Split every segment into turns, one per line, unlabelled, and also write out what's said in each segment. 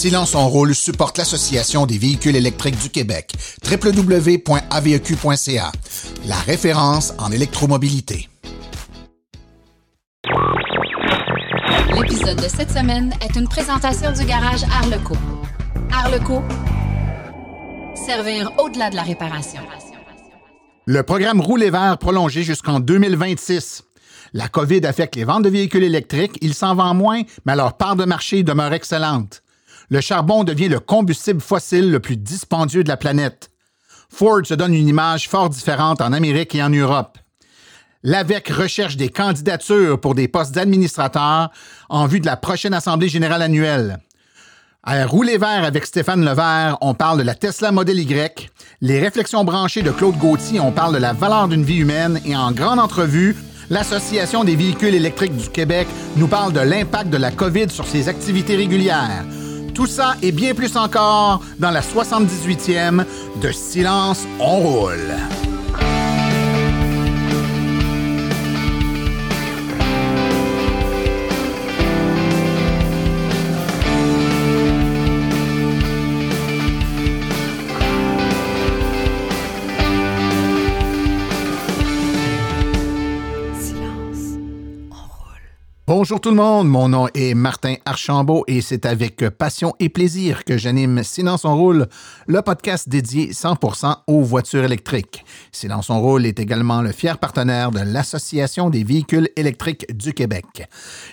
Silence en rôle supporte l'Association des véhicules électriques du Québec, www.aveq.ca, la référence en électromobilité.
L'épisode de cette semaine est une présentation du garage Arleco. Arleco, servir au-delà de la réparation.
Le programme Rouler vert prolongé jusqu'en 2026. La COVID affecte les ventes de véhicules électriques, il s'en vend moins, mais leur part de marché demeure excellente. Le charbon devient le combustible fossile le plus dispendieux de la planète. Ford se donne une image fort différente en Amérique et en Europe. L'AVEC recherche des candidatures pour des postes d'administrateurs en vue de la prochaine Assemblée générale annuelle. À Rouler vert avec Stéphane Levert, on parle de la Tesla Model Y. Les réflexions branchées de Claude Gauthier, on parle de la valeur d'une vie humaine. Et en grande entrevue, l'Association des véhicules électriques du Québec nous parle de l'impact de la COVID sur ses activités régulières. Tout ça et bien plus encore dans la 78e de Silence, on roule. Bonjour tout le monde, mon nom est Martin Archambault et c'est avec passion et plaisir que j'anime Silence on roule, le podcast dédié 100% aux voitures électriques. Silence on roule est également le fier partenaire de l'Association des véhicules électriques du Québec.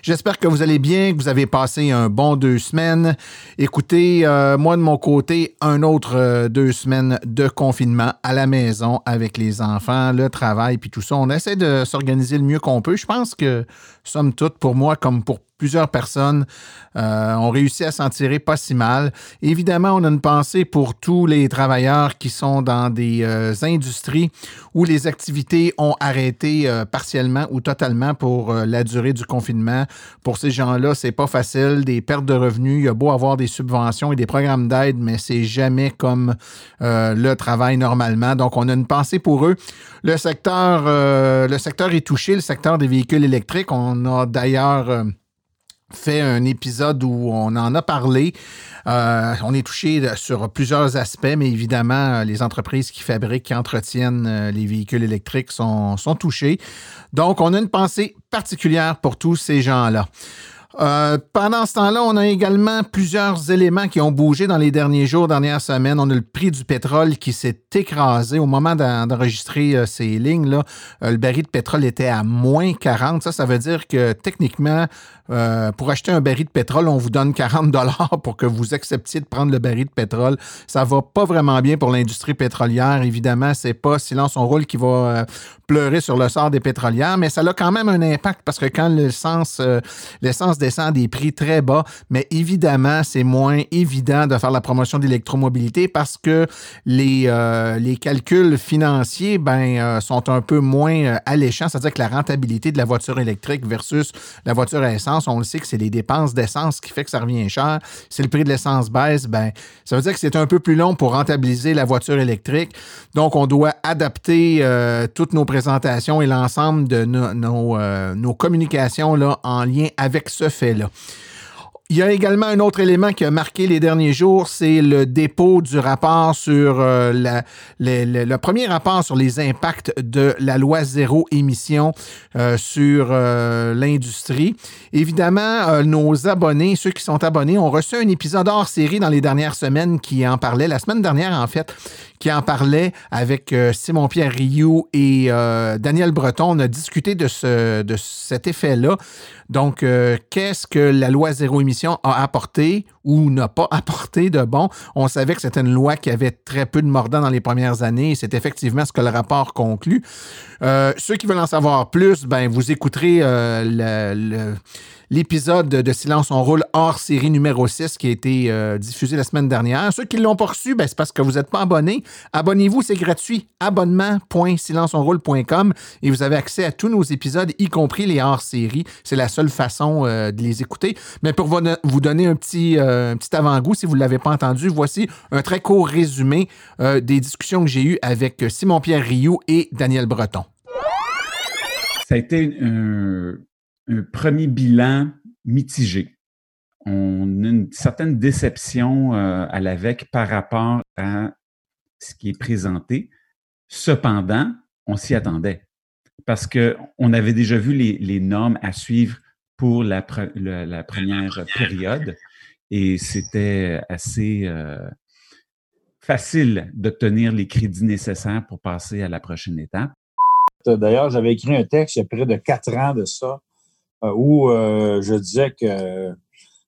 J'espère que vous allez bien, que vous avez passé un bon deux semaines. Écoutez, euh, moi de mon côté, un autre euh, deux semaines de confinement à la maison avec les enfants, le travail puis tout ça. On essaie de s'organiser le mieux qu'on peut. Je pense que, somme toute, pour moi comme pour plusieurs personnes euh, ont réussi à s'en tirer pas si mal. Évidemment, on a une pensée pour tous les travailleurs qui sont dans des euh, industries où les activités ont arrêté euh, partiellement ou totalement pour la durée du confinement. Pour ces gens-là, c'est pas facile. Des pertes de revenus, il y a beau avoir des subventions et des programmes d'aide, mais c'est jamais comme le travail normalement. Donc, on a une pensée pour eux. Le secteur, le secteur est touché, le secteur des véhicules électriques. On a d'ailleurs fait un épisode où on en a parlé. Euh, on est touché sur plusieurs aspects, mais évidemment, les entreprises qui fabriquent, qui entretiennent euh, les véhicules électriques sont, sont touchées. Donc, on a une pensée particulière pour tous ces gens-là. Euh, pendant ce temps-là, on a également plusieurs éléments qui ont bougé dans les derniers jours, dernières semaines. On a le prix du pétrole qui s'est écrasé au moment d'enregistrer euh, ces lignes-là. Euh, le baril de pétrole était à moins 40. Ça, ça veut dire que techniquement, pour acheter un baril de pétrole, on vous donne 40 dollars pour que vous acceptiez de prendre le baril de pétrole. Ça va pas vraiment bien pour l'industrie pétrolière. Évidemment, c'est pas silence on roule qui va pleurer sur le sort des pétrolières, mais ça a quand même un impact parce que quand l'essence l'essence descend des prix très bas, mais évidemment, c'est moins évident de faire la promotion d'électromobilité parce que les, euh, les calculs financiers ben, euh, sont un peu moins euh, alléchants, c'est-à-dire que la rentabilité de la voiture électrique versus la voiture à essence, on le sait que c'est les dépenses d'essence qui fait que ça revient cher. Si le prix de l'essence baisse, ben, ça veut dire que c'est un peu plus long pour rentabiliser la voiture électrique. Donc, on doit adapter toutes nos présentations et l'ensemble de nos, communications là, en lien avec ce Felo. Il y a également un autre élément qui a marqué les derniers jours, c'est le dépôt du rapport sur euh, le premier rapport sur les impacts de la loi zéro émission euh, sur euh, l'industrie. Évidemment, nos abonnés, ceux qui sont abonnés, ont reçu un épisode hors série dans les dernières semaines qui en parlait. La semaine dernière, en fait, qui en parlait avec Simon-Pierre Rioux et Daniel Breton. On a discuté de, de cet effet-là. Donc, qu'est-ce que la loi zéro émission a apporté ou n'a pas apporté de bon. On savait que c'était une loi qui avait très peu de mordants dans les premières années et c'est effectivement ce que le rapport conclut. Euh, ceux qui veulent en savoir plus, ben, vous écouterez euh, l'épisode de Silence on roule hors série numéro 6 qui a été euh, diffusé la semaine dernière. Ceux qui ne l'ont pas reçu, ben, c'est parce que vous n'êtes pas abonné. Abonnez-vous, c'est gratuit. abonnement.silenceonroule.com et vous avez accès à tous nos épisodes, y compris les hors série. C'est la seule façon euh, de les écouter. Mais pour vous donner un petit, euh, petit avant-goût, si vous ne l'avez pas entendu, voici un très court résumé des discussions que j'ai eues avec Simon-Pierre Rioux et Daniel Breton.
Ça a été un, un premier bilan mitigé. On a une certaine déception euh, à l'AVEC par rapport à ce qui est présenté. Cependant, on s'y attendait parce qu'on avait déjà vu les, normes à suivre pour la, première période et c'était assez euh, facile d'obtenir les crédits nécessaires pour passer à la prochaine étape.
D'ailleurs, j'avais écrit un texte il y a près de quatre ans de ça où euh, je disais que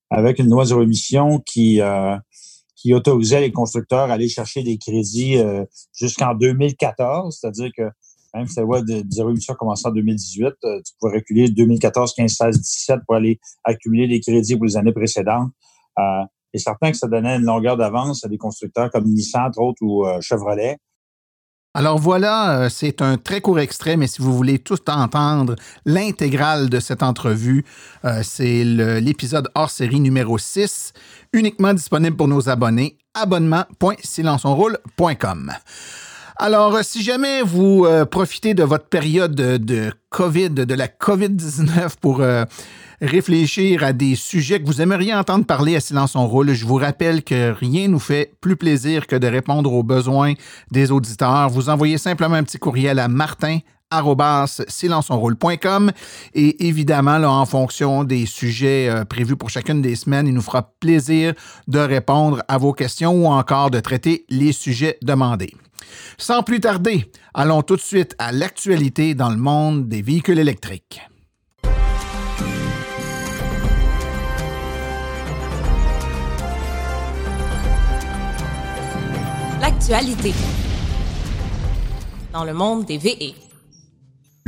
avec une loi zéro émission qui euh, qui autorisait les constructeurs à aller chercher des crédits jusqu'en 2014, c'est-à-dire que même si la loi de zéro émission commençait en 2018, tu pouvais reculer 2014, 15, 16, 17 pour aller accumuler des crédits pour les années précédentes. et certain que ça donnait une longueur d'avance à des constructeurs comme Nissan, entre autres, ou Chevrolet.
Alors voilà, euh, c'est un très court extrait, mais si vous voulez tout entendre, l'intégrale de cette entrevue, euh, c'est l'épisode hors série numéro 6, uniquement disponible pour nos abonnés, abonnement.silenceonroule.com. Alors, euh, si jamais vous profitez de votre période de, COVID, de la COVID-19 pour réfléchir à des sujets que vous aimeriez entendre parler à Silence on roule. Je vous rappelle que rien nous fait plus plaisir que de répondre aux besoins des auditeurs. Vous envoyez simplement un petit courriel à martin silenceonroule.com et évidemment, en fonction des sujets euh, prévus pour chacune des semaines, il nous fera plaisir de répondre à vos questions ou encore de traiter les sujets demandés. Sans plus tarder, allons tout de suite à l'actualité dans le monde des véhicules électriques.
l'actualité dans le monde des VE.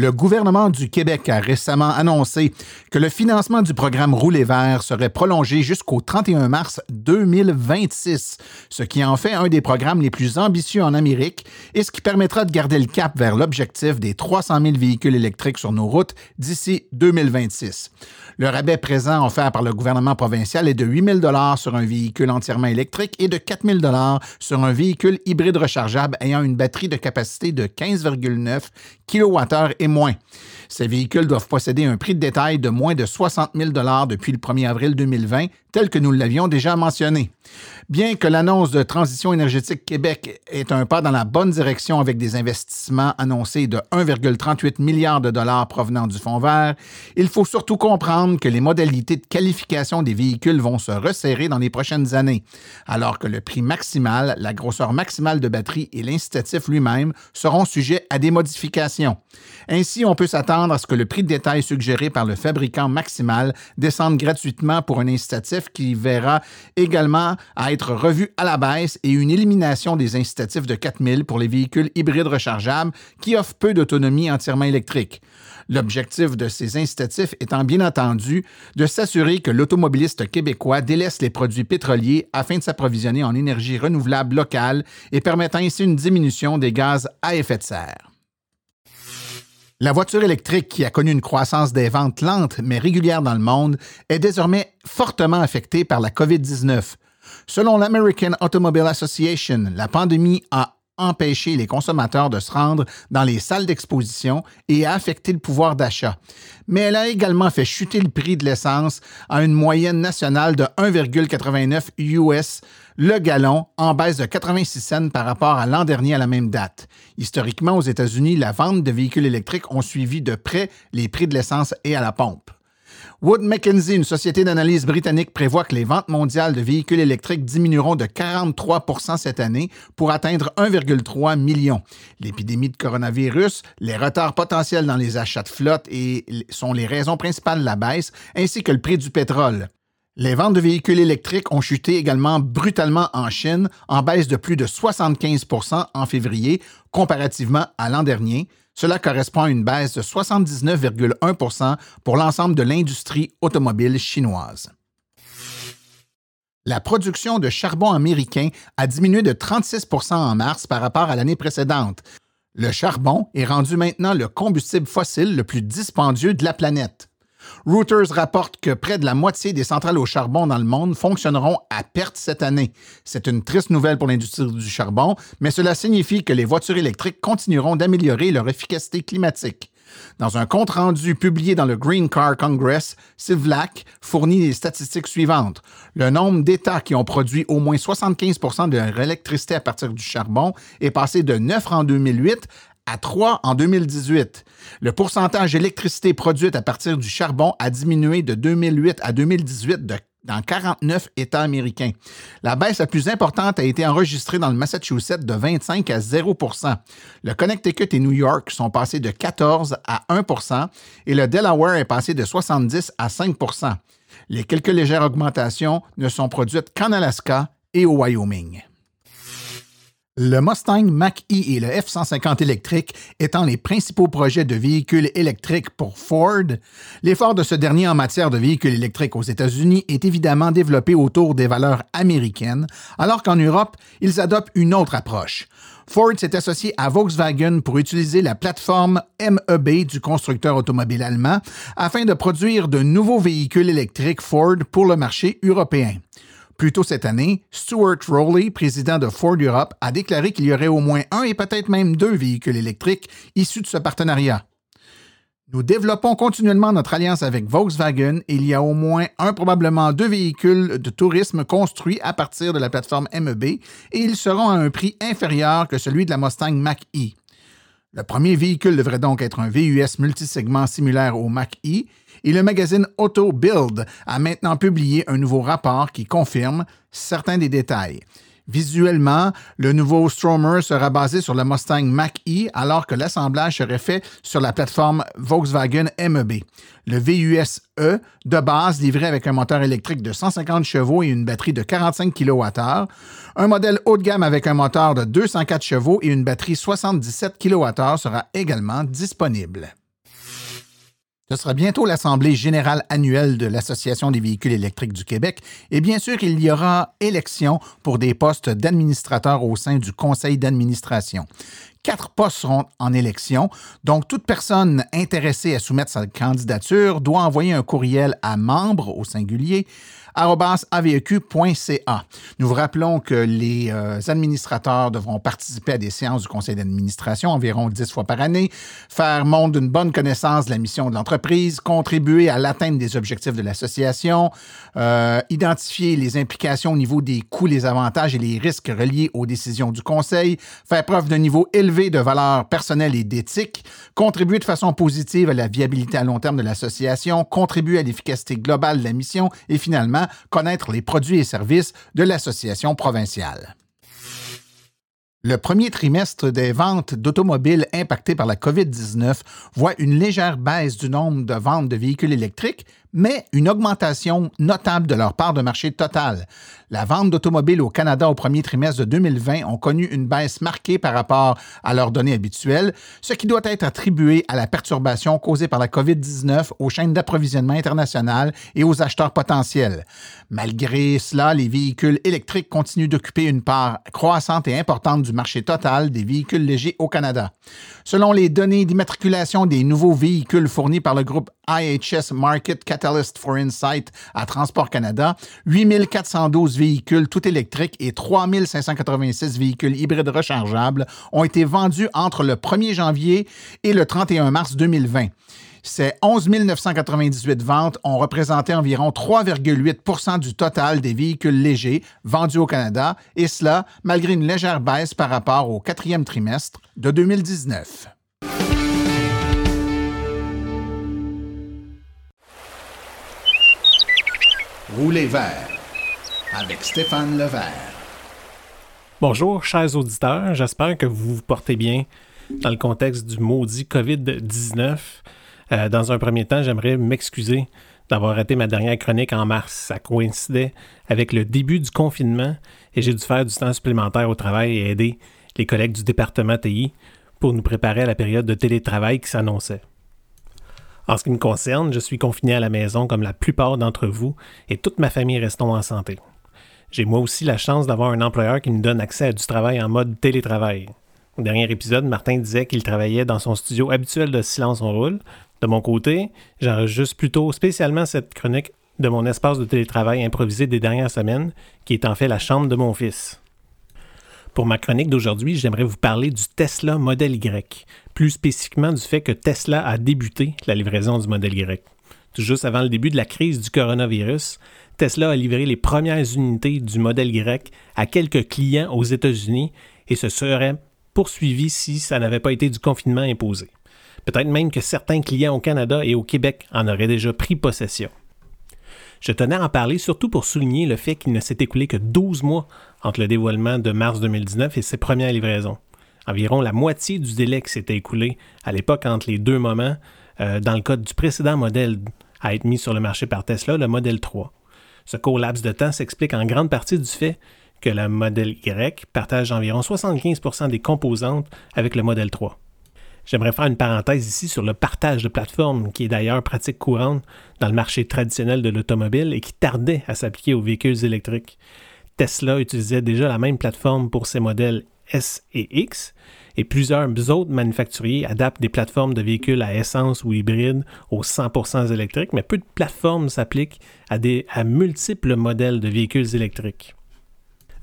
Le gouvernement du Québec a récemment annoncé que le financement du programme Rouler vert serait prolongé jusqu'au 31 mars 2026, ce qui en fait un des programmes les plus ambitieux en Amérique et ce qui permettra de garder le cap vers l'objectif des 300 000 véhicules électriques sur nos routes d'ici 2026. Le rabais présent offert par le gouvernement provincial est de 8 000 sur un véhicule entièrement électrique et de 4 000 sur un véhicule hybride rechargeable ayant une batterie de capacité de 15,9 kWh et moins. Ces véhicules doivent posséder un prix de détail de moins de 60 000 depuis le 1er avril 2020, tel que nous l'avions déjà mentionné. Bien que l'annonce de Transition énergétique Québec est un pas dans la bonne direction avec des investissements annoncés de 1,38 milliard de dollars provenant du Fonds vert, il faut surtout comprendre que les modalités de qualification des véhicules vont se resserrer dans les prochaines années, alors que le prix maximal, la grosseur maximale de batterie et l'incitatif lui-même seront sujets à des modifications. Ainsi, on peut s'attendre à ce que le prix de détail suggéré par le fabricant maximal descende gratuitement pour un incitatif qui verra également à être revu à la baisse et une élimination des incitatifs de 4000 pour les véhicules hybrides rechargeables qui offrent peu d'autonomie entièrement électrique. L'objectif de ces incitatifs étant bien entendu de s'assurer que l'automobiliste québécois délaisse les produits pétroliers afin de s'approvisionner en énergie renouvelable locale et permettant ainsi une diminution des gaz à effet de serre. La voiture électrique, qui a connu une croissance des ventes lente mais régulière dans le monde, est désormais fortement affectée par la COVID-19. Selon l'American Automobile Association, la pandémie a empêché les consommateurs de se rendre dans les salles d'exposition et a affecté le pouvoir d'achat. Mais elle a également fait chuter le prix de l'essence à une moyenne nationale de 1,89 US le gallon en baisse de 86 cents par rapport à l'an dernier à la même date. Historiquement, aux États-Unis, la vente de véhicules électriques ont suivi de près les prix de l'essence et à la pompe. Wood Mackenzie, une société d'analyse britannique, prévoit que les ventes mondiales de véhicules électriques diminueront de 43% cette année pour atteindre 1,3 million. L'épidémie de coronavirus, les retards potentiels dans les achats de flotte sont les raisons principales de la baisse, ainsi que le prix du pétrole. Les ventes de véhicules électriques ont chuté également brutalement en Chine, en baisse de plus de 75% en février comparativement à l'an dernier, Cela correspond à une baisse de 79,1% pour l'ensemble de l'industrie automobile chinoise. La production de charbon américain a diminué de 36% en mars par rapport à l'année précédente. Le charbon est rendu maintenant le combustible fossile le plus dispendieux de la planète. Reuters rapporte que près de la moitié des centrales au charbon dans le monde fonctionneront à perte cette année. C'est une triste nouvelle pour l'industrie du charbon, mais cela signifie que les voitures électriques continueront d'améliorer leur efficacité climatique. Dans un compte-rendu publié dans le Green Car Congress, Sivlak fournit les statistiques suivantes. Le nombre d'États qui ont produit au moins 75% de leur électricité à partir du charbon est passé de 9 en 2008 à 3 en 2018. Le pourcentage d'électricité produite à partir du charbon a diminué de 2008 à 2018 dans 49 États américains. La baisse la plus importante a été enregistrée dans le Massachusetts de 25 à 0% Le Connecticut et New York sont passés de 14 à 1% et le Delaware est passé de 70 à 5% Les quelques légères augmentations ne sont produites qu'en Alaska et au Wyoming. Le Mustang Mach-E et le F-150 électrique étant les principaux projets de véhicules électriques pour Ford, l'effort de ce dernier en matière de véhicules électriques aux États-Unis est évidemment développé autour des valeurs américaines, alors qu'en Europe, ils adoptent une autre approche. Ford s'est associé à Volkswagen pour utiliser la plateforme MEB du constructeur automobile allemand afin de produire de nouveaux véhicules électriques Ford pour le marché européen. Plus tôt cette année, Stuart Rowley, président de Ford Europe, a déclaré qu'il y aurait au moins un et peut-être même deux véhicules électriques issus de ce partenariat. Nous développons continuellement notre alliance avec Volkswagen et il y a au moins un, probablement deux véhicules de tourisme construits à partir de la plateforme MEB et ils seront à un prix inférieur que celui de la Mustang Mach-E. Le premier véhicule devrait donc être un VUS multisegment similaire au Mach-E et le magazine Auto Build a maintenant publié un nouveau rapport qui confirme certains des détails. Visuellement, le nouveau Stromer sera basé sur le Mustang Mach-E alors que l'assemblage serait fait sur la plateforme Volkswagen MEB. Le VUS-E de base livré avec un moteur électrique de 150 chevaux et une batterie de 45 kWh. Un modèle haut de gamme avec un moteur de 204 chevaux et une batterie 77 kWh sera également disponible. Ce sera bientôt l'Assemblée générale annuelle de l'Association des véhicules électriques du Québec et bien sûr, il y aura élection pour des postes d'administrateurs au sein du conseil d'administration. Quatre postes seront en élection, donc toute personne intéressée à soumettre sa candidature doit envoyer un courriel à membres au singulier aveq.ca. Nous vous rappelons que les euh, administrateurs devront participer à des séances du conseil d'administration environ dix fois par année, faire montre d'une bonne connaissance de la mission de l'entreprise, contribuer à l'atteinte des objectifs de l'association, euh, identifier les implications au niveau des coûts, les avantages et les risques reliés aux décisions du conseil, faire preuve d'un niveau élevé de valeurs personnelles et d'éthique, contribuer de façon positive à la viabilité à long terme de l'association, contribuer à l'efficacité globale de la mission et finalement connaître les produits et services de l'association provinciale. Le premier trimestre des ventes d'automobiles impactées par la COVID-19 voit une légère baisse du nombre de ventes de véhicules électriques, mais une augmentation notable de leur part de marché total. La vente d'automobiles au Canada au premier trimestre de 2020 ont connu une baisse marquée par rapport à leurs données habituelles, ce qui doit être attribué à la perturbation causée par la COVID-19 aux chaînes d'approvisionnement internationales et aux acheteurs potentiels. Malgré cela, les véhicules électriques continuent d'occuper une part croissante et importante du marché total des véhicules légers au Canada. Selon les données d'immatriculation des nouveaux véhicules fournis par le groupe IHS Market Catalyst for Insight à Transport Canada, 8412 véhicules tout électriques et 3586 véhicules hybrides rechargeables ont été vendus entre le 1er janvier et le 31 mars 2020. Ces 11 998 ventes ont représenté environ 3,8% du total des véhicules légers vendus au Canada, et cela malgré une légère baisse par rapport au quatrième trimestre de 2019.
Roulez vert avec Stéphane Levert.
Bonjour, chers auditeurs. J'espère que vous vous portez bien dans le contexte du maudit COVID-19. Euh, dans un premier temps, j'aimerais m'excuser d'avoir raté ma dernière chronique en mars. Ça coïncidait avec le début du confinement et j'ai dû faire du temps supplémentaire au travail et aider les collègues du département TI pour nous préparer à la période de télétravail qui s'annonçait. En ce qui me concerne, je suis confiné à la maison comme la plupart d'entre vous et toute ma famille restons en santé. J'ai moi aussi la chance d'avoir un employeur qui me donne accès à du travail en mode télétravail. Au dernier épisode, Martin disait qu'il travaillait dans son studio habituel de Silence on roule. De mon côté, j'enregistre plutôt spécialement cette chronique de mon espace de télétravail improvisé des dernières semaines, qui est en fait la chambre de mon fils. Pour ma chronique d'aujourd'hui, j'aimerais vous parler du Tesla Model Y, plus spécifiquement du fait que Tesla a débuté la livraison du Model Y. Tout juste avant le début de la crise du coronavirus, Tesla a livré les premières unités du Model Y à quelques clients aux États-Unis et se serait poursuivi si ça n'avait pas été du confinement imposé. Peut-être même que certains clients au Canada et au Québec en auraient déjà pris possession. Je tenais à en parler surtout pour souligner le fait qu'il ne s'est écoulé que 12 mois entre le dévoilement de mars 2019 et ses premières livraisons. Environ la moitié du délai qui s'était écoulé à l'époque entre les deux moments, euh, dans le cas du précédent modèle à être mis sur le marché par Tesla, le modèle 3. Ce court laps de temps s'explique en grande partie du fait que le modèle Y partage environ 75% des composantes avec le modèle 3. J'aimerais faire une parenthèse ici sur le partage de plateformes, qui est d'ailleurs pratique courante dans le marché traditionnel de l'automobile et qui tardait à s'appliquer aux véhicules électriques. Tesla utilisait déjà la même plateforme pour ses modèles S et X, et plusieurs autres manufacturiers adaptent des plateformes de véhicules à essence ou hybride aux 100% électriques, mais peu de plateformes s'appliquent à, à multiples modèles de véhicules électriques.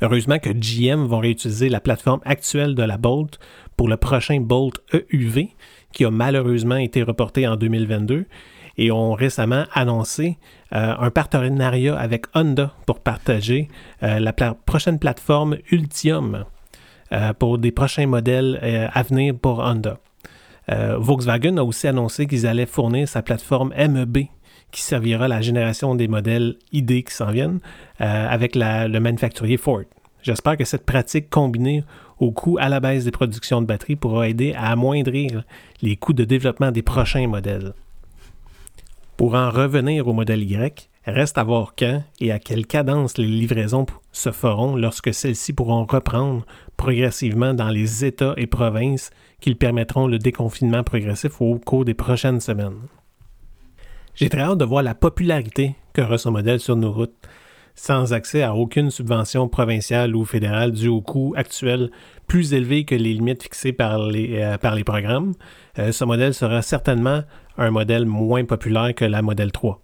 Heureusement que GM vont réutiliser la plateforme actuelle de la Bolt pour le prochain Bolt EUV, qui a malheureusement été reporté en 2022, et ont récemment annoncé euh, un partenariat avec Honda pour partager euh, la prochaine plateforme Ultium pour des prochains modèles à venir pour Honda. Volkswagen a aussi annoncé qu'ils allaient fournir sa plateforme MEB qui servira à la génération des modèles ID qui s'en viennent avec le manufacturier Ford. J'espère que cette pratique combinée au coût à la baisse des productions de batteries pourra aider à amoindrir les coûts de développement des prochains modèles. Pour en revenir au modèle Y, reste à voir quand et à quelle cadence les livraisons se feront lorsque celles-ci pourront reprendre progressivement dans les États et provinces qui permettront le déconfinement progressif au cours des prochaines semaines. J'ai très hâte de voir la popularité qu'aura ce modèle sur nos routes, sans accès à aucune subvention provinciale ou fédérale due au coût actuel plus élevé que les limites fixées par les, euh, programmes. Euh, ce modèle sera certainement un modèle moins populaire que la modèle 3.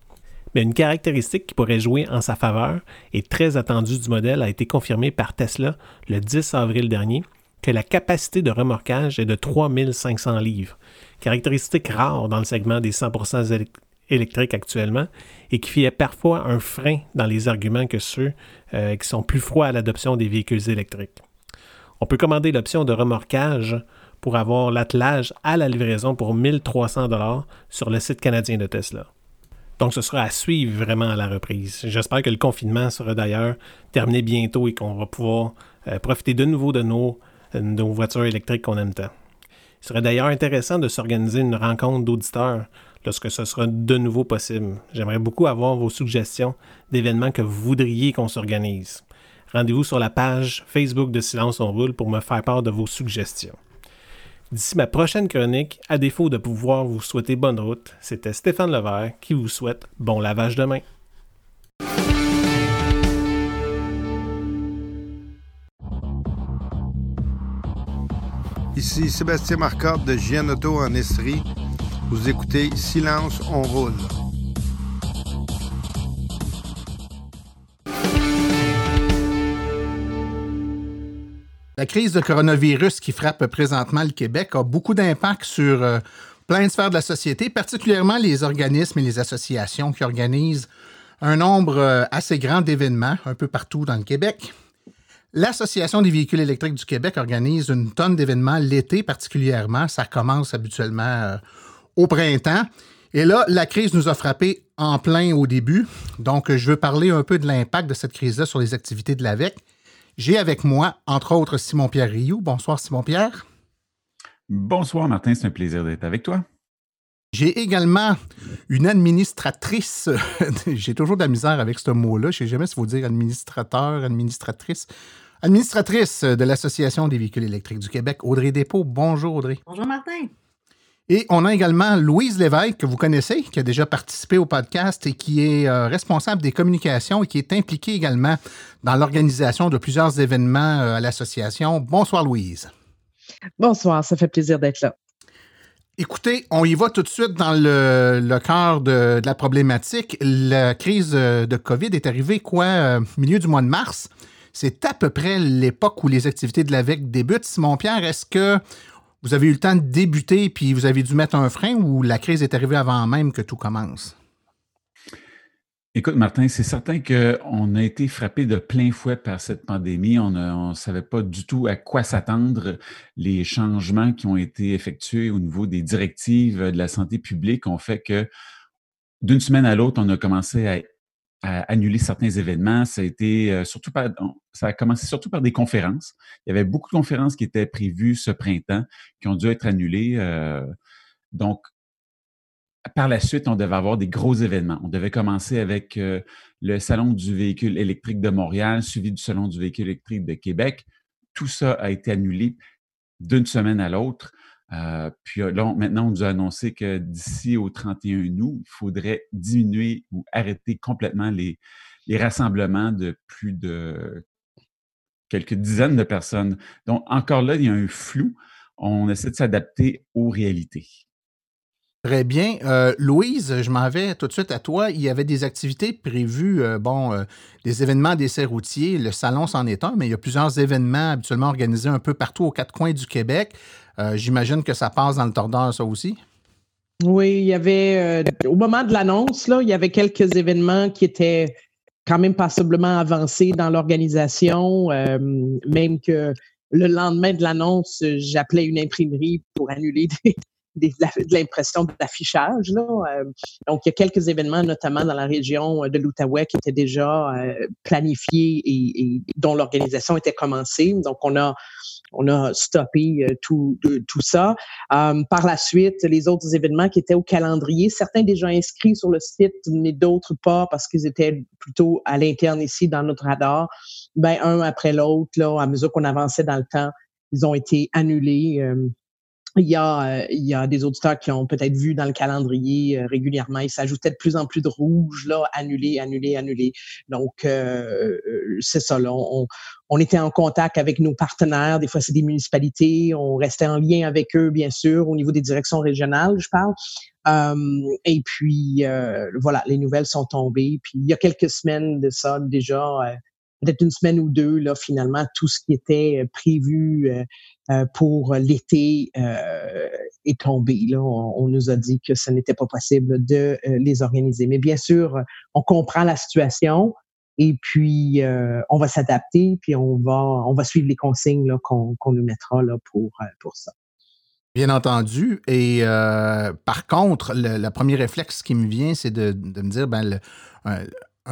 Mais une caractéristique qui pourrait jouer en sa faveur et très attendue du modèle a été confirmée par Tesla le 10 avril dernier, que la capacité de remorquage est de 3500 livres, caractéristique rare dans le segment des 100% électriques actuellement et qui fait parfois un frein dans les arguments que ceux euh, qui sont plus froids à l'adoption des véhicules électriques. On peut commander l'option de remorquage pour avoir l'attelage à la livraison pour 1300 dollars sur le site canadien de Tesla. Donc ce sera à suivre vraiment à la reprise. J'espère que le confinement sera d'ailleurs terminé bientôt et qu'on va pouvoir euh, profiter de nouveau de nos, nos voitures électriques qu'on aime tant. Il serait d'ailleurs intéressant de s'organiser une rencontre d'auditeurs lorsque ce sera de nouveau possible. J'aimerais beaucoup avoir vos suggestions d'événements que vous voudriez qu'on s'organise. Rendez-vous sur la page Facebook de Silence on roule pour me faire part de vos suggestions. D'ici ma prochaine chronique, à défaut de pouvoir vous souhaiter bonne route, c'était Stéphane Levert qui vous souhaite bon lavage de main.
Ici Sébastien Marcotte de Gien Auto en Estrie. Vous écoutez Silence, on roule.
La crise de coronavirus qui frappe présentement le Québec a beaucoup d'impact sur euh, plein de sphères de la société, particulièrement les organismes et les associations qui organisent un nombre euh, assez grand d'événements un peu partout dans le Québec. L'Association des véhicules électriques du Québec organise une tonne d'événements l'été particulièrement. Ça commence habituellement euh, au printemps. Et là, la crise nous a frappé en plein au début. Donc, je veux parler un peu de l'impact de cette crise-là sur les activités de l'AVEC. J'ai avec moi, entre autres, Simon-Pierre Rioux. Bonsoir, Simon-Pierre.
Bonsoir, Martin. C'est un plaisir d'être avec toi.
J'ai également une administratrice. J'ai toujours de la misère avec ce mot-là. Je ne sais jamais s'il faut dire administrateur, administratrice. Administratrice de l'Association des véhicules électriques du Québec, Audrey Despaux. Bonjour, Audrey.
Bonjour, Martin.
Et on a également Louise Lévesque, que vous connaissez, qui a déjà participé au podcast et qui est euh, responsable des communications et qui est impliquée également dans l'organisation de plusieurs événements euh, à l'association. Bonsoir, Louise.
Bonsoir, ça fait plaisir d'être là.
Écoutez, on y va tout de suite dans le, cœur de, la problématique. La crise de COVID est arrivée, quoi, euh, milieu du mois de mars. C'est à peu près l'époque où les activités de l'AVEC débutent. Simon-Pierre, est-ce que vous avez eu le temps de débuter puis vous avez dû mettre un frein ou la crise est arrivée avant même que tout commence?
Écoute, Martin, c'est certain qu'on a été frappé de plein fouet par cette pandémie. On ne savait pas du tout à quoi s'attendre. Les changements qui ont été effectués au niveau des directives de la santé publique ont fait que d'une semaine à l'autre, on a commencé à, annuler certains événements. Ça a été euh, surtout par, ça a commencé surtout par des conférences. Il y avait beaucoup de conférences qui étaient prévues ce printemps qui ont dû être annulées. Euh, donc, par la suite, on devait avoir des gros événements. On devait commencer avec euh, le Salon du véhicule électrique de Montréal, suivi du Salon du véhicule électrique de Québec. Tout ça a été annulé d'une semaine à l'autre. Euh, puis euh, là, maintenant, on nous a annoncé que d'ici au 31 août, il faudrait diminuer ou arrêter complètement les, rassemblements de plus de quelques dizaines de personnes. Donc, encore là, il y a un flou. On essaie de s'adapter aux réalités.
Très bien. Euh, Louise, je m'en vais tout de suite à toi. Il y avait des activités prévues, bon, des événements d'essais routiers. Le salon c'en est un, mais il y a plusieurs événements habituellement organisés un peu partout aux quatre coins du Québec. J'imagine que ça passe dans le tordeur, ça aussi?
Oui, il y avait, au moment de l'annonce, il y avait quelques événements qui étaient quand même passablement avancés dans l'organisation, même que le lendemain de l'annonce, j'appelais une imprimerie pour annuler des, de l'impression d'affichage. Euh, donc, il y a quelques événements, notamment dans la région de l'Outaouais, qui étaient déjà euh, planifiés et, dont l'organisation était commencée. Donc, on a on a stoppé euh, tout, tout ça. par la suite, les autres événements qui étaient au calendrier, certains déjà inscrits sur le site, mais d'autres pas parce qu'ils étaient plutôt à l'interne ici dans notre radar. Ben un après l'autre, là, à mesure qu'on avançait dans le temps, ils ont été annulés. Il y, a, euh, il y a des auditeurs qui ont peut-être vu dans le calendrier euh, régulièrement, il s'ajoutait de plus en plus de rouge, là, annulé, annulé, annulé. Donc, euh, c'est ça, là, on, on, était en contact avec nos partenaires, des fois c'est des municipalités, on restait en lien avec eux, bien sûr, au niveau des directions régionales, je parle. et puis, voilà, les nouvelles sont tombées. Puis, il y a quelques semaines de ça, déjà, peut-être une semaine ou deux, là, finalement, tout ce qui était prévu euh, pour l'été euh, est tombé. Là, on, nous a dit que ce n'était pas possible de euh, les organiser. Mais bien sûr, on comprend la situation et puis on va s'adapter, puis on va on va suivre les consignes qu'on nous mettra là pour pour ça.
Bien entendu. Et par contre, le, premier réflexe qui me vient, c'est de, de, me dire, ben,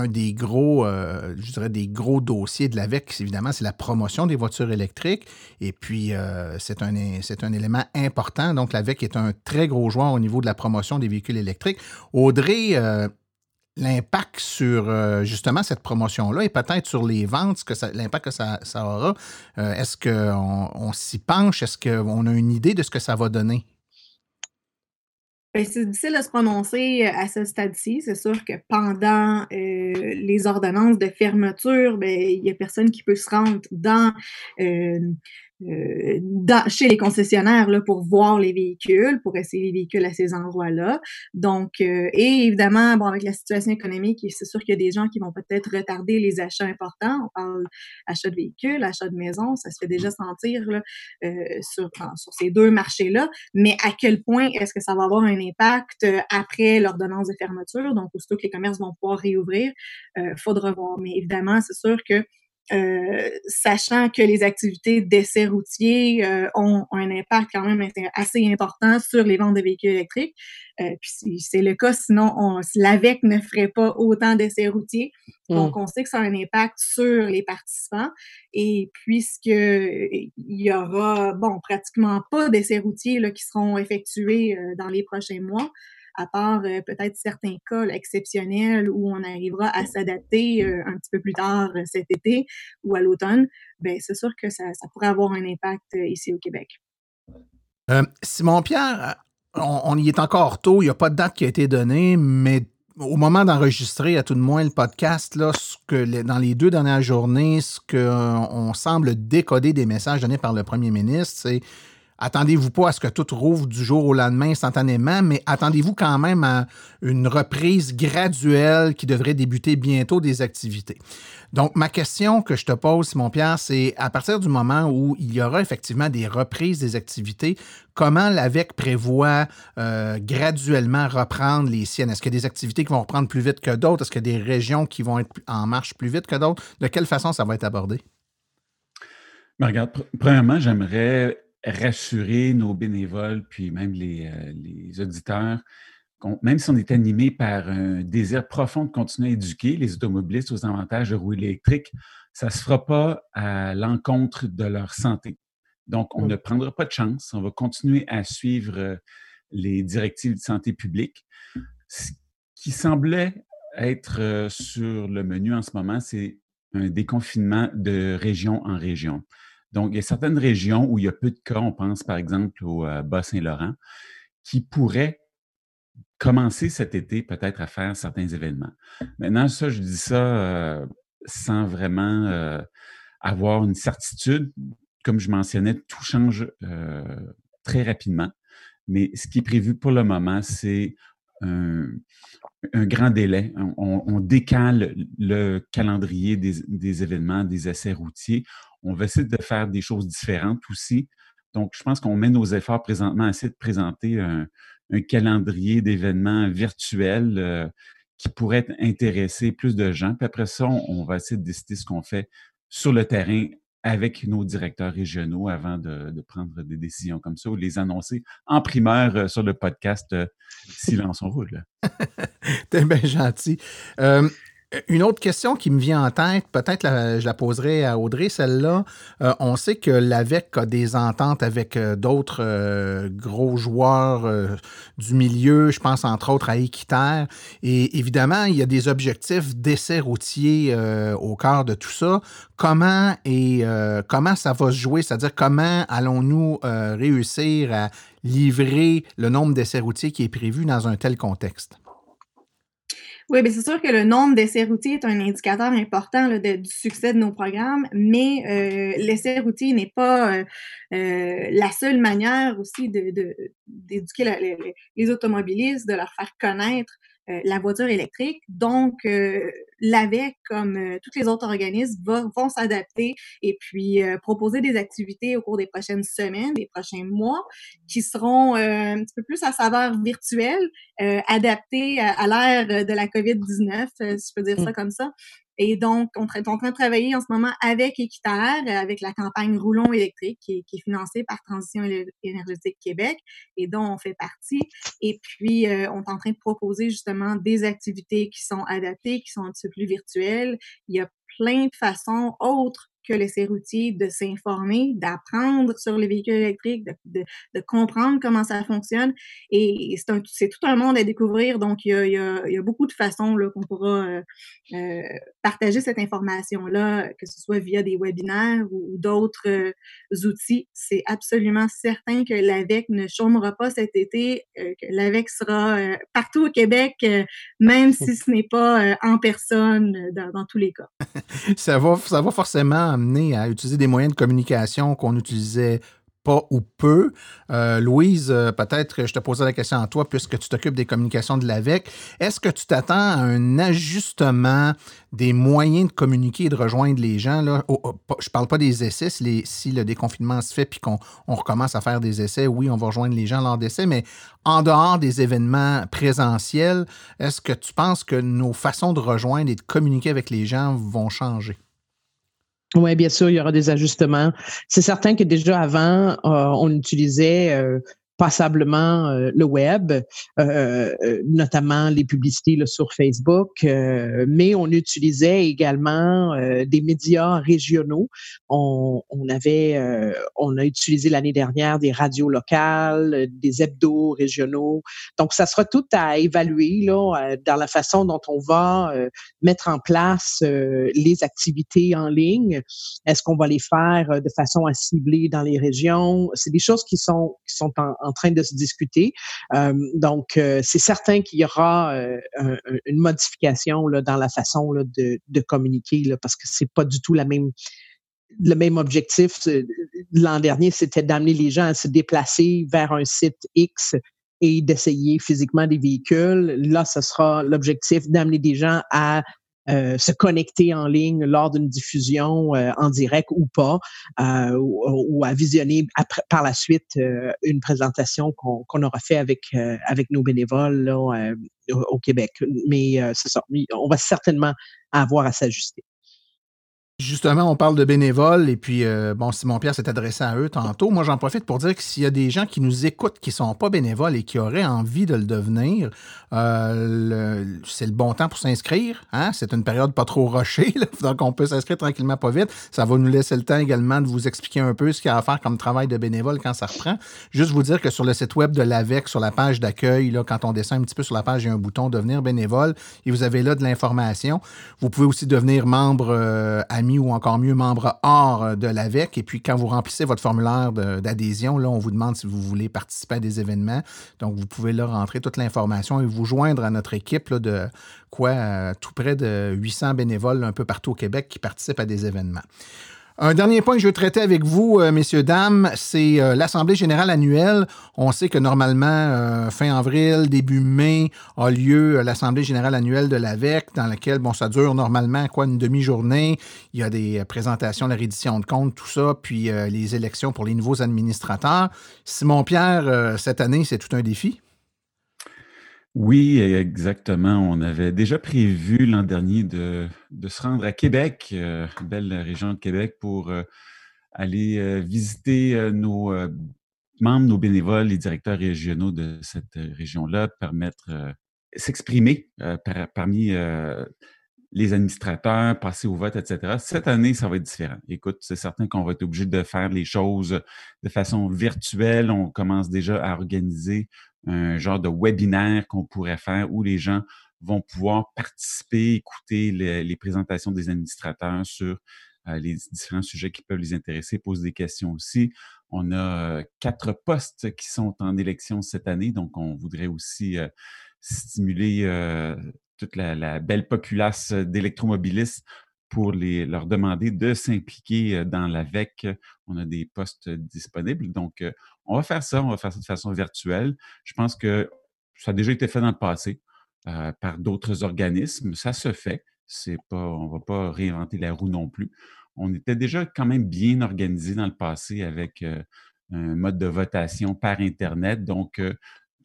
des gros, euh, je dirais, des gros dossiers de l'AVEC, évidemment, c'est la promotion des voitures électriques. Et puis, euh, c'est un, un élément important. Donc, l'AVEC est un très gros joueur au niveau de la promotion des véhicules électriques. Audrey, euh, l'impact sur justement cette promotion-là et peut-être sur les ventes, l'impact que ça, aura, est-ce qu'on on, s'y penche? Est-ce qu'on a une idée de ce que ça va donner?
Ben, c'est difficile de se prononcer euh, à ce stade-ci. C'est sûr que pendant euh, les ordonnances de fermeture, ben, il n'y a personne qui peut se rendre dans euh, euh, chez les concessionnaires là, pour voir les véhicules, pour essayer les véhicules à ces endroits-là. Donc, euh, et évidemment, bon, avec la situation économique, c'est sûr qu'il y a des gens qui vont peut-être retarder les achats importants. On parle achat de véhicules, achat de maisons, ça se fait déjà sentir là, euh, sur, sur ces deux marchés-là. Mais à quel point est-ce que ça va avoir un impact après l'ordonnance de fermeture? Donc, aussitôt que les commerces vont pouvoir réouvrir, euh, faudra voir. Mais évidemment, c'est sûr que euh, sachant que les activités d'essais routiers euh, ont, un impact quand même assez important sur les ventes de véhicules électriques. Euh, puis c'est le cas, sinon on, l'AVEC ne ferait pas autant d'essais routiers. Donc, mmh. on sait que ça a un impact sur les participants. Et puisque il y aura, bon, pratiquement pas d'essais routiers là, qui seront effectués dans les prochains mois, à part euh, peut-être certains cas exceptionnels où on arrivera à s'adapter euh, un petit peu plus tard euh, cet été ou à l'automne, ben c'est sûr que ça, pourrait avoir un impact ici au Québec.
Simon-Pierre, on, y est encore tôt, il n'y a pas de date qui a été donnée, mais au moment d'enregistrer, à tout de moins, le podcast, là, ce que dans les deux dernières journées, ce qu'on semble décoder des messages donnés par le premier ministre, c'est attendez-vous pas à ce que tout rouvre du jour au lendemain instantanément, mais attendez-vous quand même à une reprise graduelle qui devrait débuter bientôt des activités. Donc, ma question que je te pose, Simon-Pierre, c'est à partir du moment où il y aura effectivement des reprises des activités, comment l'AVEC prévoit euh, graduellement reprendre les siennes? Est-ce qu'il y a des activités qui vont reprendre plus vite que d'autres? Est-ce qu'il y a des régions qui vont être en marche plus vite que d'autres? De quelle façon ça va être abordé?
Mais regarde, premièrement, j'aimerais rassurer nos bénévoles, puis même les, euh, auditeurs, même si on est animé par un désir profond de continuer à éduquer les automobilistes aux avantages de roues électriques, ça ne se fera pas à l'encontre de leur santé. Donc, on ne prendra pas de chance. On va continuer à suivre euh, les directives de santé publique. Ce qui semblait être euh, sur le menu en ce moment, c'est un déconfinement de région en région. Donc, il y a certaines régions où il y a peu de cas, on pense par exemple au euh, Bas-Saint-Laurent, qui pourraient commencer cet été peut-être à faire certains événements. Maintenant, ça, je dis ça euh, sans vraiment euh, avoir une certitude. Comme je mentionnais, tout change très rapidement. Mais ce qui est prévu pour le moment, c'est un, grand délai. On, décale le calendrier des, des, événements, des essais routiers on va essayer de faire des choses différentes aussi. Donc, je pense qu'on met nos efforts présentement à essayer de présenter un, calendrier d'événements virtuels euh, qui pourrait intéresser plus de gens. Puis après ça, on, va essayer de décider ce qu'on fait sur le terrain avec nos directeurs régionaux avant de, prendre des décisions comme ça ou les annoncer en primeur euh, sur le podcast euh, Silence on roule.
T'es bien gentil. Une autre question qui me vient en tête, peut-être je la poserai à Audrey, celle-là. Euh, on sait que l'AVEC a des ententes avec euh, d'autres euh, gros joueurs du milieu, je pense entre autres à Équiterre. Et évidemment, il y a des objectifs d'essai routier au cœur de tout ça. Comment, et, comment ça va se jouer? C'est-à-dire comment allons-nous réussir à livrer le nombre d'essais routiers qui est prévu dans un tel contexte?
Oui, bien c'est sûr que le nombre d'essais routiers est un indicateur important du succès de nos programmes, mais euh, l'essai routier n'est pas euh, euh, la seule manière aussi d'éduquer de, les, automobilistes, de leur faire connaître euh, la voiture électrique. Donc, euh, l'AVEC, comme euh, tous les autres organismes, vont s'adapter et puis proposer des activités au cours des prochaines semaines, des prochains mois, qui seront un petit peu plus à saveur virtuelle, adaptées à, à l'ère de la COVID-19, si je peux dire ça mmh. comme ça. Et donc, on est en train de travailler en ce moment avec Équiterre, avec la campagne Roulon électrique qui est, qui est, financée par Transition énergétique Québec et dont on fait partie. Et puis, euh, on est en train de proposer justement des activités qui sont adaptées, qui sont un petit peu plus virtuelles. Il y a plein de façons autres que les routier de s'informer, d'apprendre sur les véhicules électriques, de, de, comprendre comment ça fonctionne. Et c'est tout un monde à découvrir. Donc, il y a, il y a, il y a beaucoup de façons qu'on pourra euh, euh, partager cette information-là, que ce soit via des webinaires ou, d'autres euh, outils. C'est absolument certain que l'AVEC ne chômera pas cet été, que l'AVEC sera partout au Québec, même si ce n'est pas en personne dans, dans tous les cas.
ça, va, ça va forcément amené à utiliser des moyens de communication qu'on n'utilisait pas ou peu. Euh, Louise, euh, peut-être je te posais la question à toi, puisque tu t'occupes des communications de l'AVEC. Est-ce que tu t'attends à un ajustement des moyens de communiquer et de rejoindre les gens? Là? je ne parle pas des essais, si, le déconfinement se fait puis qu'on recommence à faire des essais, oui, on va rejoindre les gens lors d'essais, mais en dehors des événements présentiels, est-ce que tu penses que nos façons de rejoindre et de communiquer avec les gens vont changer?
Oui, bien sûr, il y aura des ajustements. C'est certain que déjà avant, on utilisait passablement euh, le web, euh, euh, notamment les publicités là, sur Facebook, mais on utilisait également des médias régionaux. On, on avait, on a utilisé l'année dernière des radios locales, des hebdos régionaux. Donc, ça sera tout à évaluer là, dans la façon dont on va mettre en place les activités en ligne. Est-ce qu'on va les faire de façon à cibler dans les régions? C'est des choses qui sont, qui sont en, en train de se discuter. Euh, donc, euh, c'est certain qu'il y aura euh, une modification dans la façon de, communiquer parce que c'est pas du tout même le même objectif. L'an dernier, c'était d'amener les gens à se déplacer vers un site X et d'essayer physiquement des véhicules. Là, ce sera l'objectif d'amener des gens à euh, se connecter en ligne lors d'une diffusion euh, en direct ou pas, euh, ou, à visionner par la suite une présentation qu'on aura fait avec avec nos bénévoles au Québec. Mais c'est ça, on va certainement avoir à s'ajuster.
Justement, on parle de bénévoles et puis, euh, bon, Simon-Pierre s'est adressé à eux tantôt. Moi, j'en profite pour dire que s'il y a des gens qui nous écoutent qui ne sont pas bénévoles et qui auraient envie de le devenir, euh, c'est le bon temps pour s'inscrire. Hein? C'est une période pas trop rochée, donc on peut s'inscrire tranquillement, pas vite. Ça va nous laisser le temps également de vous expliquer un peu ce qu'il y a à faire comme travail de bénévole quand ça reprend. Juste vous dire que sur le site web de l'AVEC, sur la page d'accueil, quand on descend un petit peu sur la page, il y a un bouton Devenir bénévole et vous avez là de l'information. Vous pouvez aussi devenir membre euh, ami ou encore mieux membre hors euh, de l'AVEC. Et puis, quand vous remplissez votre formulaire d'adhésion, là, on vous demande si vous voulez participer à des événements. Donc, vous pouvez là rentrer toute l'information et vous joindre à notre équipe de quoi, euh, tout près de 800 bénévoles un peu partout au Québec qui participent à des événements. Un dernier point que je veux traiter avec vous, euh, messieurs, dames, c'est euh, l'Assemblée générale annuelle. On sait que normalement, euh, fin avril, début mai, a lieu l'Assemblée générale annuelle de l'AVEC, dans laquelle, bon, ça dure normalement, quoi, une demi-journée. Il y a des présentations, la reddition de comptes, tout ça, puis les élections pour les nouveaux administrateurs. Simon-Pierre, cette année, c'est tout un défi.
Oui, exactement. On avait déjà prévu l'an dernier de, se rendre à Québec, euh, belle région de Québec, pour euh, aller euh, visiter nos membres, nos bénévoles, les directeurs régionaux de cette région-là, permettre s'exprimer parmi les administrateurs, passer au vote, etc. Cette année, ça va être différent. Écoute, c'est certain qu'on va être obligé de faire les choses de façon virtuelle. On commence déjà à organiser un genre de webinaire qu'on pourrait faire où les gens vont pouvoir participer, écouter les, présentations des administrateurs sur euh, les différents sujets qui peuvent les intéresser, poser des questions aussi. On a euh, quatre postes qui sont en élection cette année, donc on voudrait aussi euh, stimuler toute la, belle populace d'électromobilistes pour les, leur demander de s'impliquer dans l'AVEC. On a des postes disponibles. Donc, on va faire ça, on va faire ça de façon virtuelle. Je pense que ça a déjà été fait dans le passé par d'autres organismes. Ça se fait. Pas, on ne va pas réinventer la roue non plus. On était déjà quand même bien organisé dans le passé avec un mode de votation par Internet. Donc,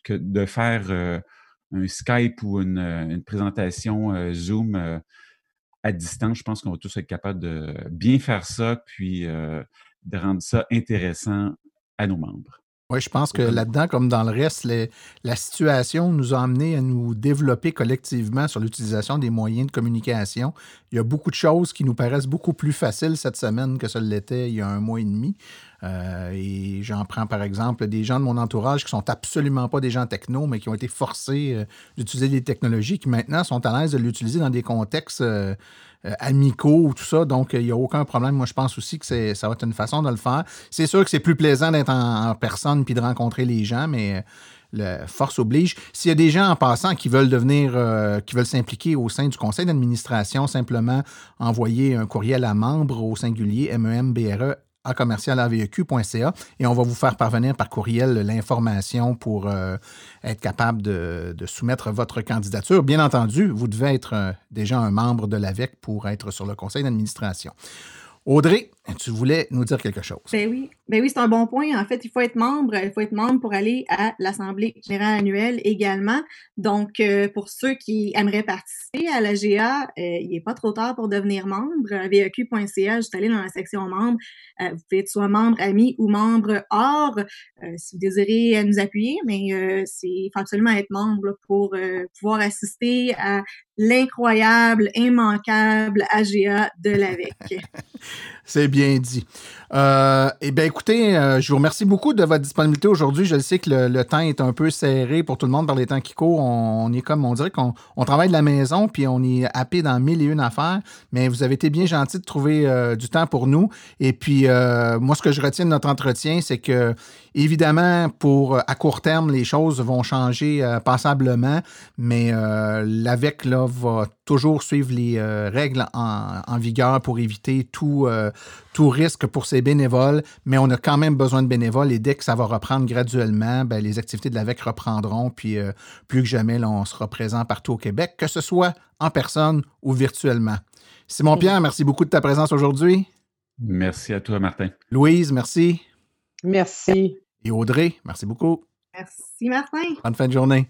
que de faire un Skype ou une présentation Zoom à distance, je pense qu'on va tous être capables de bien faire ça, puis euh, de rendre ça intéressant à nos membres.
Oui, je pense que là-dedans, comme dans le reste, la situation nous a amené à nous développer collectivement sur l'utilisation des moyens de communication. Il y a beaucoup de choses qui nous paraissent beaucoup plus faciles cette semaine que ce l'était il y a un mois et demi. Euh, et j'en prends par exemple des gens de mon entourage qui sont absolument pas des gens techno, mais qui ont été forcés euh, d'utiliser des technologies qui maintenant sont à l'aise de l'utiliser dans des contextes euh, amicaux ou tout ça. Donc, il n'y a aucun problème. Moi, je pense aussi que ça va être une façon de le faire. C'est sûr que c'est plus plaisant d'être en, personne puis de rencontrer les gens, mais la force oblige. S'il y a des gens en passant qui veulent devenir, qui veulent s'impliquer au sein du conseil d'administration, simplement envoyer un courriel à membre au singulier MEMBRE à commercialaveq.ca et on va vous faire parvenir par courriel l'information pour euh, être capable de, soumettre votre candidature. Bien entendu, vous devez être euh, déjà un membre de l'AVEC pour être sur le conseil d'administration. Audrey, tu voulais nous dire quelque chose.
Ben oui, ben oui, c'est un bon point. En fait, il faut être membre. Il faut être membre pour aller à l'Assemblée générale annuelle également. Donc, euh, pour ceux qui aimeraient participer à la GA, euh, il n'est pas trop tard pour devenir membre. VEQ.ca, juste aller dans la section membres. Euh, vous pouvez être soit membre ami ou membre hors si vous désirez nous appuyer, mais c'est il faut absolument être membre pour pouvoir assister à l'incroyable, immanquable AGA de l'AVEC.
C'est bien dit. Euh, eh bien, écoutez, euh, je vous remercie beaucoup de votre disponibilité aujourd'hui. Je sais que le, temps est un peu serré pour tout le monde par les temps qui courent. On, est comme, on dirait qu'on on travaille de la maison, puis on est happé dans mille et une affaires. Mais vous avez été bien gentil de trouver euh, du temps pour nous. Et puis, moi, ce que je retiens de notre entretien, c'est que, évidemment, pour à court terme, les choses vont changer passablement, mais l'AVEC va toujours suivre les règles en, vigueur pour éviter tout, tout risque pour ces bénévoles, mais on a quand même besoin de bénévoles et dès que ça va reprendre graduellement, ben, les activités de l'AVEC reprendront, puis euh, plus que jamais, on sera présent partout au Québec, que ce soit en personne ou virtuellement. Simon Pierre, merci beaucoup de ta présence aujourd'hui.
Merci à toi, Martin.
Louise, merci.
Merci.
Et Audrey, merci beaucoup.
Merci, Martin.
Bonne fin de journée.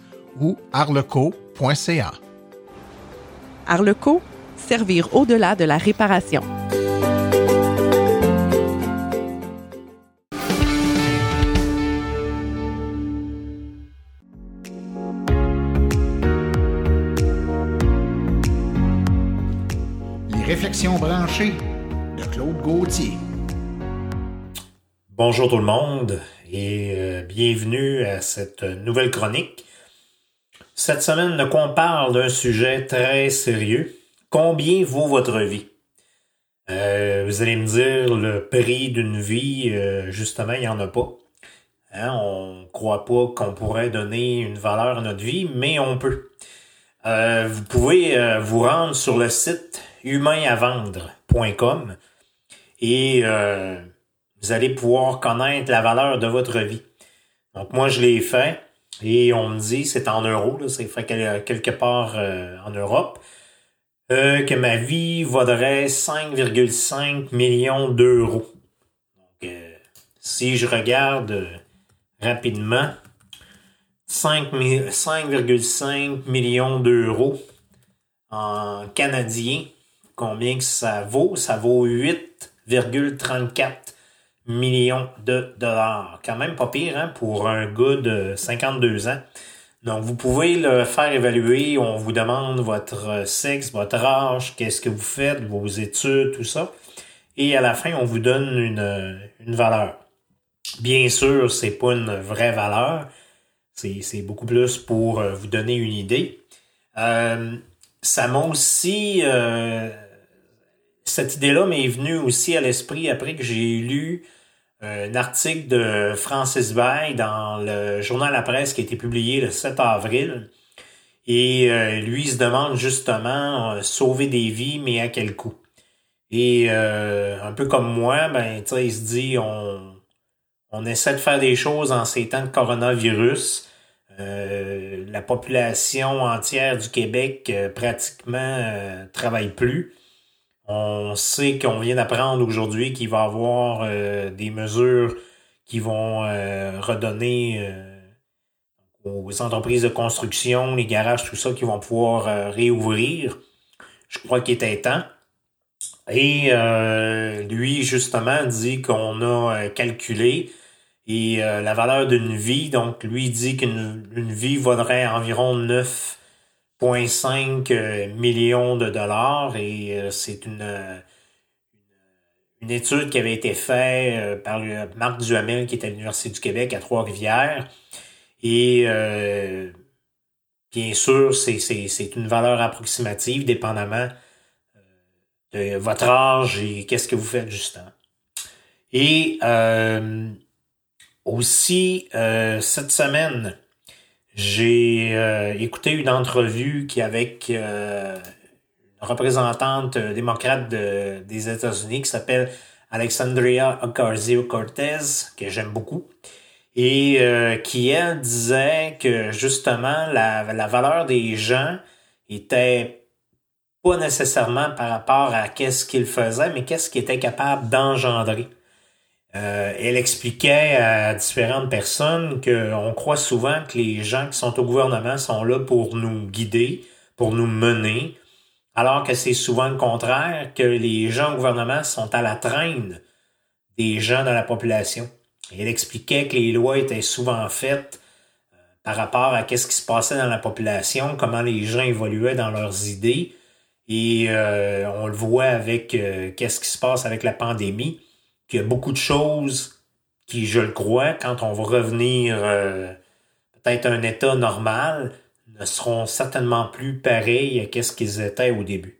ou arleco.ca.
Arleco, servir au-delà de la réparation.
Les réflexions branchées de Claude Gauthier.
Bonjour tout le monde et euh, bienvenue à cette nouvelle chronique cette semaine, on parle d'un sujet très sérieux. Combien vaut votre vie? Euh, vous allez me dire le prix d'une vie, euh, justement, il n'y en a pas. Hein, on ne croit pas qu'on pourrait donner une valeur à notre vie, mais on peut. Euh, vous pouvez vous rendre sur le site humainavendre.com et vous allez pouvoir connaître la valeur de votre vie. Donc moi, je l'ai fait. Et on me dit, c'est en euros, c'est fait quelque part euh, en Europe, euh, que ma vie vaudrait 5,5 millions d'euros. Donc, euh, si je regarde rapidement, 5,5 millions d'euros en canadien, combien que ça vaut? Ça vaut 8,34 millions de dollars. Quand même pas pire hein, pour un gars de 52 ans. Donc, vous pouvez le faire évaluer. On vous demande votre sexe, votre âge, qu'est-ce que vous faites, vos études, tout ça. Et à la fin, on vous donne une, une valeur. Bien sûr, c'est pas une vraie valeur. C'est beaucoup plus pour euh, vous donner une idée. Euh, ça m'a aussi euh, cette idée-là m'est venue aussi à l'esprit après que j'ai lu euh, un article de Francis Bay dans le journal La Presse qui a été publié le 7 avril. Et euh, lui, il se demande justement euh, sauver des vies, mais à quel coût? Et un peu comme moi, ben, il se dit on, on essaie de faire des choses en ces temps de coronavirus. la population entière du Québec pratiquement travaille plus. On sait qu'on vient d'apprendre aujourd'hui qu'il va y avoir euh, des mesures qui vont euh, redonner euh, aux entreprises de construction, les garages, tout ça, qui vont pouvoir réouvrir. Je crois qu'il était temps. Et lui, justement, dit qu'on a calculé la valeur d'une vie, donc lui dit qu'une vie vaudrait environ 9 0,5 millions de dollars et euh, c'est une, une étude qui avait été faite euh, par Marc Duhamel qui est à l'Université du Québec à Trois-Rivières. Et euh, bien sûr, c'est une valeur approximative dépendamment de votre âge et qu'est-ce que vous faites justement. Et aussi, cette semaine, j'ai euh, écouté une entrevue qui avec euh, une représentante démocrate des États-Unis qui s'appelle Alexandria Ocasio-Cortez, que j'aime beaucoup, et euh, qui, elle, disait que justement la, la valeur des gens était pas nécessairement par rapport à qu'est-ce qu'ils faisaient, mais qu'est-ce qu'ils étaient capables d'engendrer. Euh, elle expliquait à différentes personnes qu'on croit souvent que les gens qui sont au gouvernement sont là pour nous guider, pour nous mener, alors que c'est souvent le contraire, que les gens au gouvernement sont à la traîne des gens dans la population. elle expliquait que les lois étaient souvent faites euh, par rapport à ce qui se passait dans la population, comment les gens évoluaient dans leurs idées. Et euh, on le voit avec qu'est-ce qui se passe avec la pandémie qu'il y a beaucoup de choses qui, je le crois, quand on va revenir euh, peut-être à un état normal, ne seront certainement plus pareils à ce qu'ils étaient au début.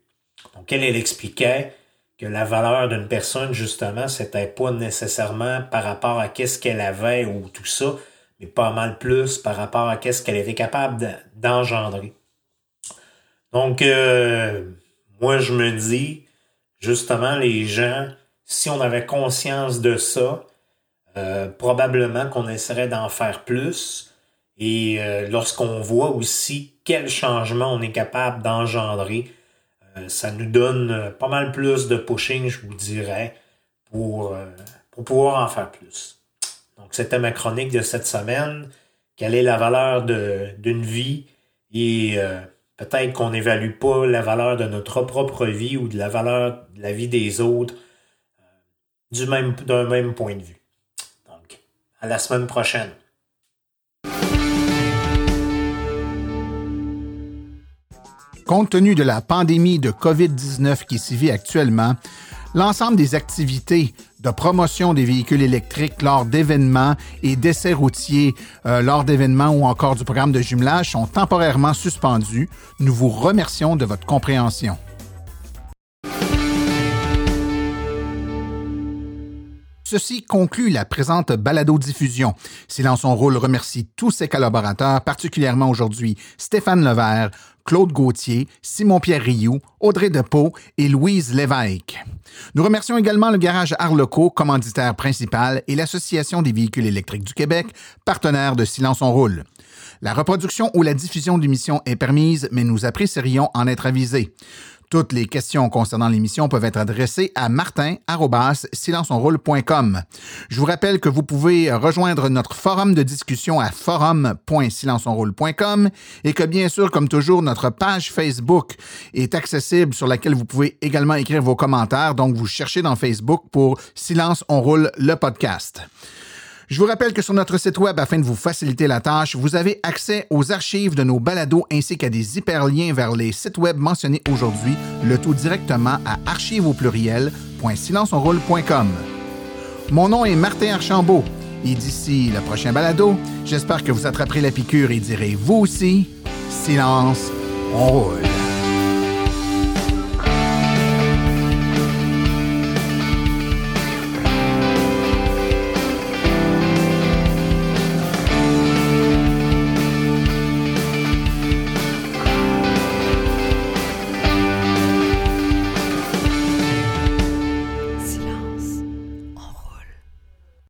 Donc, elle, elle expliquait que la valeur d'une personne, justement, c'était pas nécessairement par rapport à qu'est-ce qu'elle avait ou tout ça, mais pas mal plus par rapport à qu'est-ce qu'elle était capable d'engendrer. Donc, euh, moi, je me dis, justement, les gens si on avait conscience de ça, euh, probablement qu'on essaierait d'en faire plus. Et euh, lorsqu'on voit aussi quel changement on est capable d'engendrer, euh, ça nous donne pas mal plus de pushing, je vous dirais, pour, pour pouvoir en faire plus. Donc, c'était ma chronique de cette semaine. Quelle est la valeur d'une vie? Et peut-être qu'on n'évalue pas la valeur de notre propre vie ou de la valeur de la vie des autres du même, d'un même point de vue. Donc, à la semaine prochaine.
Compte tenu de la pandémie de COVID-19 qui s'y vit actuellement, l'ensemble des activités de promotion des véhicules électriques lors d'événements et d'essais routiers euh, lors d'événements ou encore du programme de jumelage sont temporairement suspendus. Nous vous remercions de votre compréhension. Ceci conclut la présente balado-diffusion. Silence son rôle remercie tous ses collaborateurs, particulièrement aujourd'hui Stéphane Levert, Claude Gauthier, Simon-Pierre Rioux, Audrey Depot et Louise Lévesque. Nous remercions également le garage Arleco, commanditaire principal, et l'Association des véhicules électriques du Québec, partenaire de Silence on roule. La reproduction ou la diffusion d'émissions est permise, mais nous apprécierions en être avisés. Toutes les questions concernant l'émission peuvent être adressées à martin.silenceonroule.com. Je vous rappelle que vous pouvez rejoindre notre forum de discussion à forum.silenceonroule.com et que bien sûr, comme toujours, notre page Facebook est accessible sur laquelle vous pouvez également écrire vos commentaires. Donc, vous cherchez dans Facebook pour Silence on roule le podcast. Je vous rappelle que sur notre site web, afin de vous faciliter la tâche, vous avez accès aux archives de nos balados ainsi qu'à des hyperliens vers les sites web mentionnés aujourd'hui, le tout directement à archives au Mon nom est Martin Archambault et d'ici le prochain balado, j'espère que vous attraperez la piqûre et direz vous aussi, silence, on roule.